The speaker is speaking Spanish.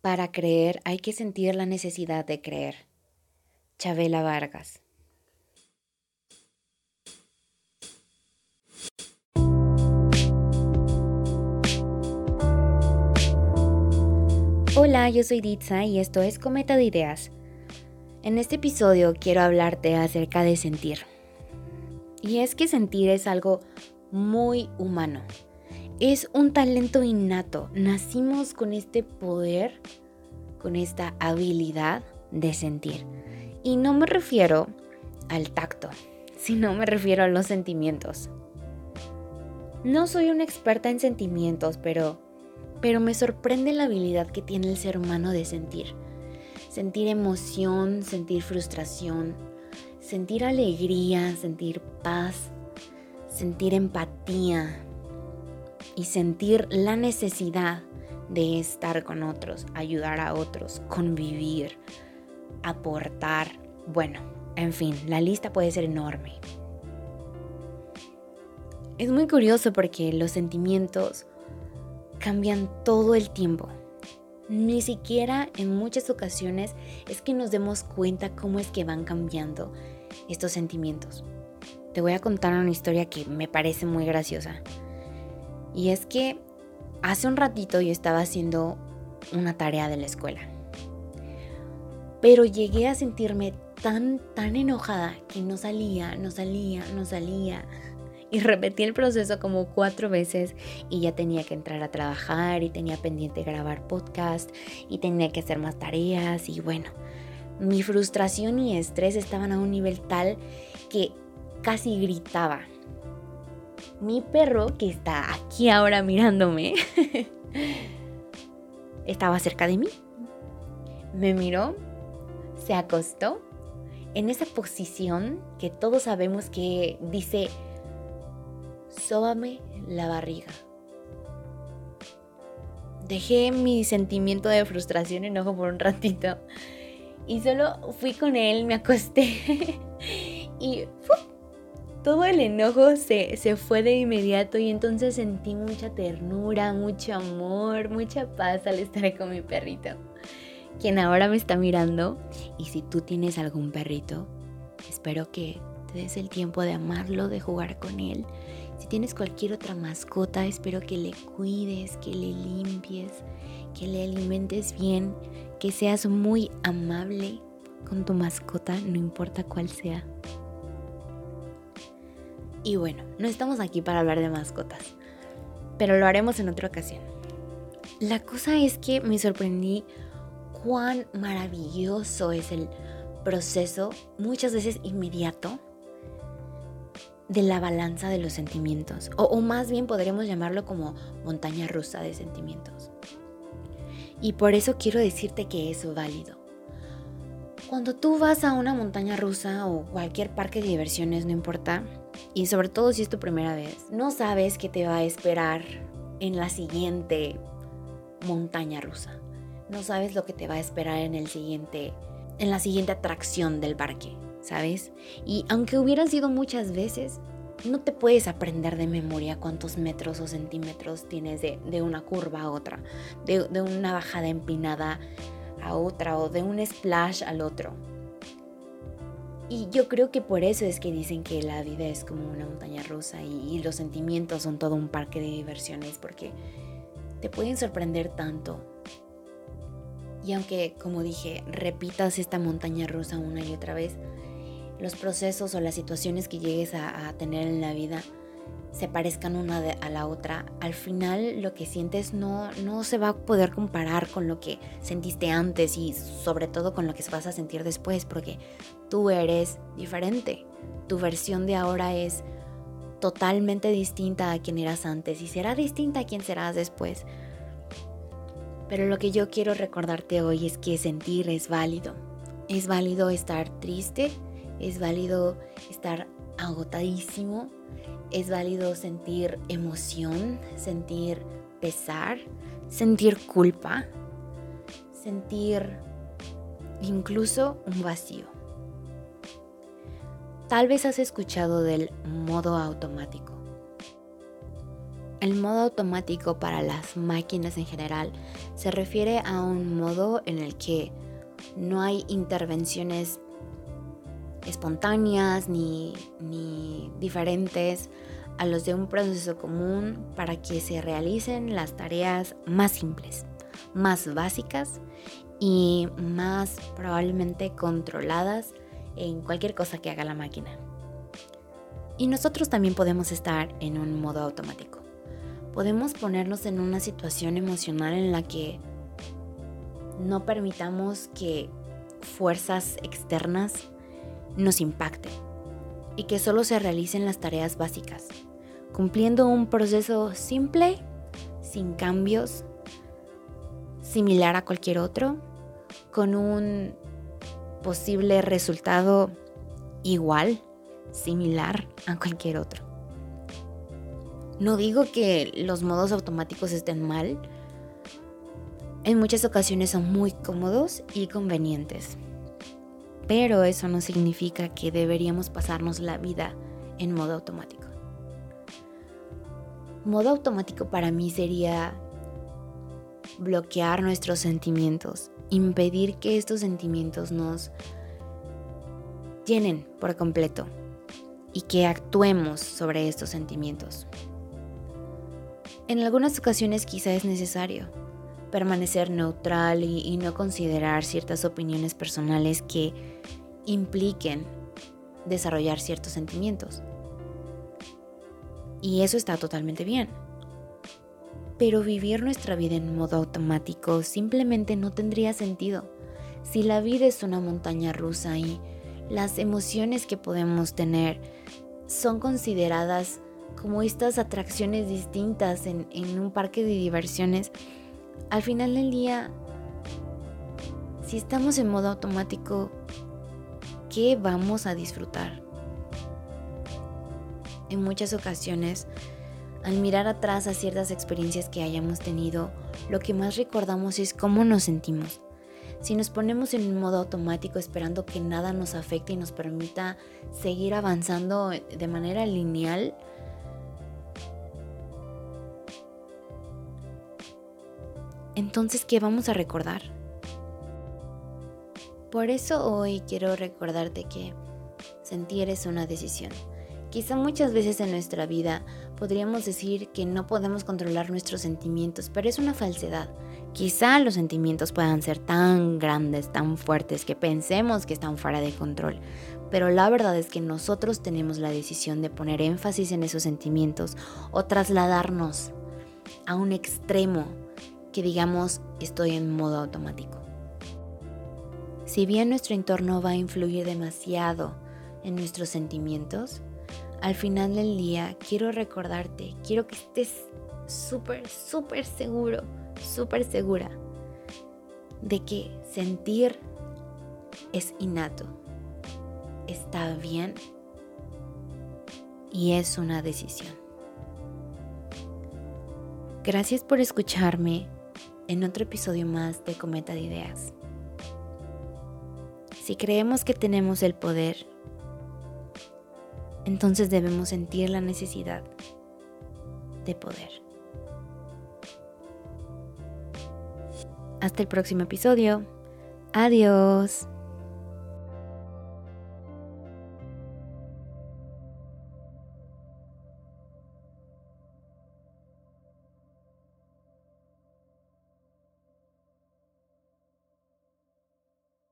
Para creer hay que sentir la necesidad de creer. Chabela Vargas. Hola, yo soy Ditsa y esto es Cometa de Ideas. En este episodio quiero hablarte acerca de sentir. Y es que sentir es algo muy humano es un talento innato. Nacimos con este poder, con esta habilidad de sentir. Y no me refiero al tacto, sino me refiero a los sentimientos. No soy una experta en sentimientos, pero, pero me sorprende la habilidad que tiene el ser humano de sentir. Sentir emoción, sentir frustración, sentir alegría, sentir paz, sentir empatía, y sentir la necesidad de estar con otros, ayudar a otros, convivir, aportar. Bueno, en fin, la lista puede ser enorme. Es muy curioso porque los sentimientos cambian todo el tiempo. Ni siquiera en muchas ocasiones es que nos demos cuenta cómo es que van cambiando estos sentimientos. Te voy a contar una historia que me parece muy graciosa. Y es que hace un ratito yo estaba haciendo una tarea de la escuela. Pero llegué a sentirme tan, tan enojada que no salía, no salía, no salía. Y repetí el proceso como cuatro veces y ya tenía que entrar a trabajar y tenía pendiente grabar podcast y tenía que hacer más tareas y bueno, mi frustración y estrés estaban a un nivel tal que casi gritaba mi perro, que está aquí ahora mirándome, estaba cerca de mí. Me miró, se acostó en esa posición que todos sabemos que dice, sóbame la barriga. Dejé mi sentimiento de frustración, enojo por un ratito y solo fui con él, me acosté y todo el enojo se, fue de inmediato y entonces sentí mucha ternura, mucho amor, mucha paz al estar con mi perrito, quien ahora me está mirando. Y si tú tienes algún perrito, espero que te des el tiempo de amarlo, de jugar con él. Si tienes cualquier otra mascota, espero que le cuides, que le limpies, que le alimentes bien, que seas muy amable con tu mascota, no importa cuál sea. Y bueno, no estamos aquí para hablar de mascotas, pero lo haremos en otra ocasión. La cosa es que me sorprendí cuán maravilloso es el proceso, muchas veces inmediato, de la balanza de los sentimientos, o, más bien podremos llamarlo como montaña rusa de sentimientos. Y por eso quiero decirte que es válido. Cuando tú vas a una montaña rusa o cualquier parque de diversiones, no importa, y sobre todo si es tu primera vez, no sabes qué te va a esperar en la siguiente montaña rusa. No sabes lo que te va a esperar en el siguiente en la siguiente atracción del parque, ¿sabes? Y aunque hubieras ido muchas veces, no te puedes aprender de memoria cuántos metros o centímetros tienes de, una curva a otra, de, de una bajada empinada a otra o de un splash al otro. Y yo creo que por eso es que dicen que la vida es como una montaña rusa y, los sentimientos son todo un parque de diversiones porque te pueden sorprender tanto. Y aunque, como dije, repitas esta montaña rusa una y otra vez, los procesos o las situaciones que llegues a tener en la vida se parezcan una a la otra, al final lo que sientes no, no se va a poder comparar con lo que sentiste antes y sobre todo con lo que vas a sentir después, porque tú eres diferente. Tu versión de ahora es totalmente distinta a quien eras antes y será distinta a quien serás después. Pero lo que yo quiero recordarte hoy es que sentir es válido. Es válido estar triste, es válido estar agotadísimo, es válido sentir emoción, sentir pesar, sentir culpa, sentir incluso un vacío. Tal vez has escuchado del modo automático. El modo automático para las máquinas en general se refiere a un modo en el que no hay intervenciones espontáneas ni, ni diferentes a los de un proceso común para que se realicen las tareas más simples, más básicas y más probablemente controladas en cualquier cosa que haga la máquina. Y nosotros también podemos estar en un modo automático. Podemos ponernos en una situación emocional en la que no permitamos que fuerzas externas nos impacten y que solo se realicen las tareas básicas, cumpliendo un proceso simple, sin cambios, similar a cualquier otro, con un posible resultado igual, similar a cualquier otro. No digo que los modos automáticos estén mal, en muchas ocasiones son muy cómodos y convenientes. Pero eso no significa que deberíamos pasarnos la vida en modo automático. Modo automático para mí sería bloquear nuestros sentimientos, impedir que estos sentimientos nos llenen por completo y que actuemos sobre estos sentimientos. En algunas ocasiones quizá es necesario, permanecer neutral y, no considerar ciertas opiniones personales que impliquen desarrollar ciertos sentimientos. Y eso está totalmente bien. Pero vivir nuestra vida en modo automático simplemente no tendría sentido. Si la vida es una montaña rusa y las emociones que podemos tener son consideradas como estas atracciones distintas en, un parque de diversiones, al final del día, si estamos en modo automático, ¿qué vamos a disfrutar? En muchas ocasiones, al mirar atrás a ciertas experiencias que hayamos tenido, lo que más recordamos es cómo nos sentimos. Si nos ponemos en un modo automático esperando que nada nos afecte y nos permita seguir avanzando de manera lineal, entonces, ¿qué vamos a recordar? Por eso hoy quiero recordarte que sentir es una decisión. Quizá muchas veces en nuestra vida podríamos decir que no podemos controlar nuestros sentimientos, pero es una falsedad. Quizá los sentimientos puedan ser tan grandes, tan fuertes, que pensemos que están fuera de control, pero la verdad es que nosotros tenemos la decisión de poner énfasis en esos sentimientos o trasladarnos a un extremo que digamos estoy en modo automático. Si bien nuestro entorno va a influir demasiado en nuestros sentimientos, al final del día quiero recordarte, quiero que estés súper, súper seguro, súper segura de que sentir es innato, está bien y es una decisión. Gracias por escucharme en otro episodio más de Cometa de Ideas. Si creemos que tenemos el poder, entonces debemos sentir la necesidad de poder. Hasta el próximo episodio. Adiós.